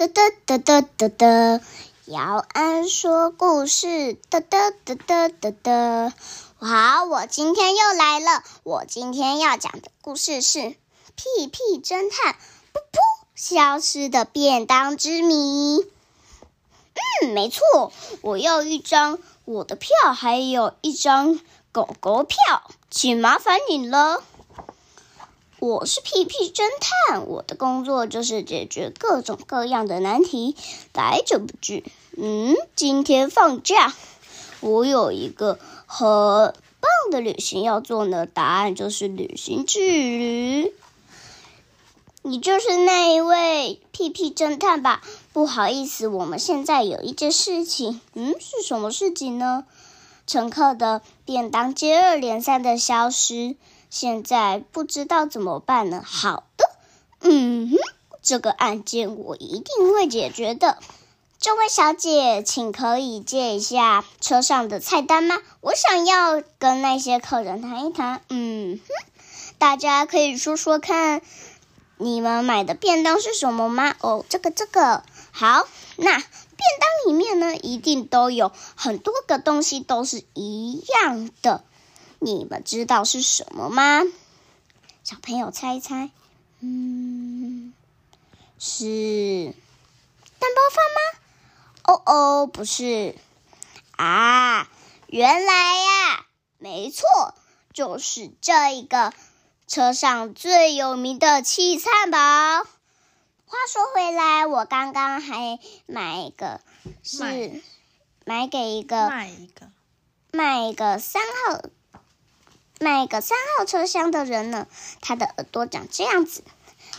哒哒哒哒哒哒，姚安说故事，哒哒哒哒哒哒。好，我今天又来了。我今天要讲的故事是《屁屁侦探》，噗噗，消失的便当之谜。嗯，没错，我要一张我的票，还有一张狗狗票，请麻烦你了。我是屁屁侦探，我的工作就是解决各种各样的难题。来者不拒，嗯，今天放假，我有一个很棒的旅行要做呢。答案就是旅行之旅。你就是那一位屁屁侦探吧？不好意思，我们现在有一件事情。嗯，是什么事情呢？乘客的便当接二连三的消失。现在不知道怎么办呢？好的，嗯哼，这个案件我一定会解决的。这位小姐，请可以借一下车上的菜单吗？我想要跟那些客人谈一谈。嗯哼，大家可以说说看，你们买的便当是什么吗？哦，这个这个，好，那便当里面呢，一定都有很多个东西都是一样的。你们知道是什么吗？小朋友猜一猜，嗯，是蛋包饭吗？哦哦，不是啊，原来呀，没错，就是这一个车上最有名的气汉堡。话说回来，我刚刚还买一个，是买给一个，卖一个，卖一个三号。卖个三号车厢的人呢？他的耳朵长这样子。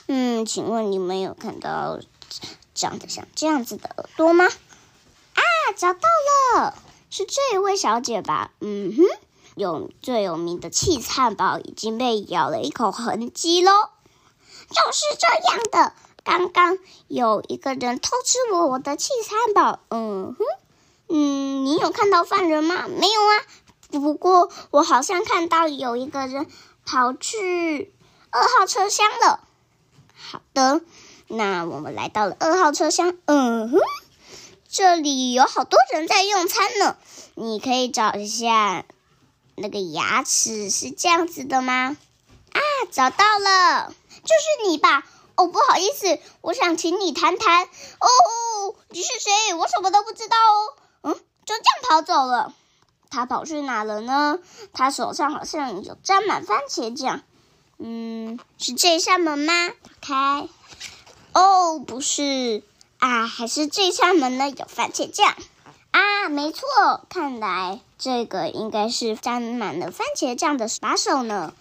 嗯，请问你们有看到长得像这样子的耳朵吗？啊，找到了，是这一位小姐吧？嗯哼，有最有名的气灿堡已经被咬了一口痕迹喽。就是这样的，刚刚有一个人偷吃了我的气汉堡。嗯哼，嗯，你有看到犯人吗？没有啊。不过，我好像看到有一个人跑去二号车厢了。好的，那我们来到了二号车厢。嗯哼，这里有好多人在用餐呢。你可以找一下那个牙齿是这样子的吗？啊，找到了，就是你吧？哦，不好意思，我想请你谈谈。哦，你是谁？我什么都不知道哦。嗯，就这样跑走了。他跑去哪了呢？他手上好像有沾满番茄酱。嗯，是这扇门吗？打开。哦，不是啊，还是这扇门呢？有番茄酱啊，没错，看来这个应该是沾满了番茄酱的把手呢。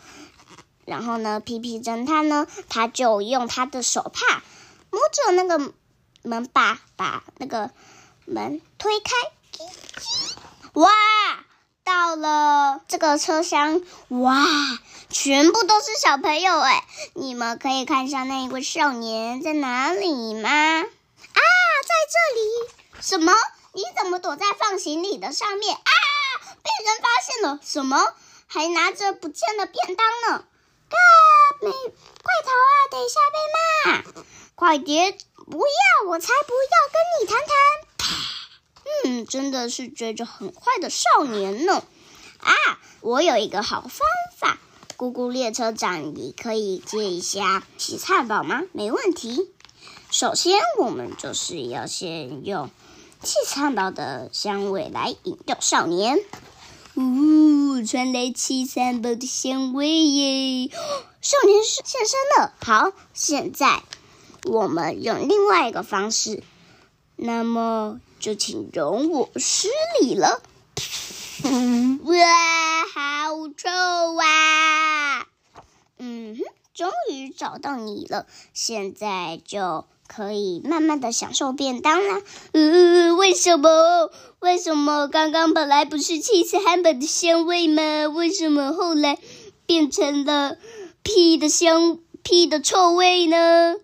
然后呢，皮皮侦探呢，他就用他的手帕摸着那个门把，把那个门推开。哇！到了这个车厢，哇，全部都是小朋友哎！你们可以看一下那一位少年在哪里吗？啊，在这里！什么？你怎么躲在放行李的上面？啊！被人发现了！什么？还拿着不见的便当呢？啊！没，快逃啊！等一下被骂！快点！不要！我才不要跟你谈谈！真的是追着很快的少年呢。啊，我有一个好方法，咕咕列车长，你可以借一下洗菜宝吗？没问题。首先，我们就是要先用气汉堡的香味来引诱少年。呜，传来气汉堡的香味耶！少年是现身了。好，现在我们用另外一个方式。那么。就请容我失礼了。哇，好臭啊！嗯哼，终于找到你了，现在就可以慢慢的享受便当啦。呃，为什么？为什么刚刚本来不是气死汉堡的香味吗？为什么后来变成了屁的香、屁的臭味呢？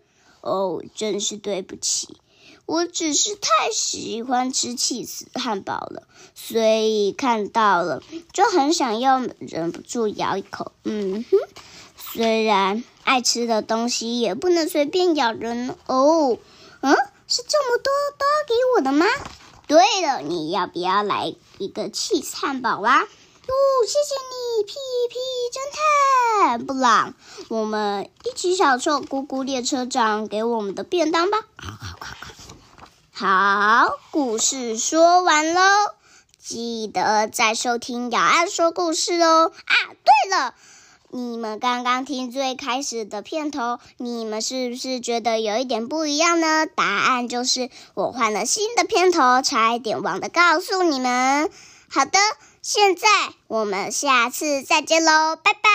哦，真是对不起。我只是太喜欢吃气死汉堡了，所以看到了就很想要，忍不住咬一口。嗯哼，虽然爱吃的东西也不能随便咬人哦。嗯，是这么多都给我的吗？对了，你要不要来一个 cheese 汉堡啊？哦，谢谢你，屁屁侦探布朗。我们一起享受姑姑列车长给我们的便当吧。好好好好，故事说完喽，记得再收听雅安说故事哦。啊，对了。你们刚刚听最开始的片头，你们是不是觉得有一点不一样呢？答案就是我换了新的片头，差一点忘了告诉你们。好的，现在我们下次再见喽，拜拜。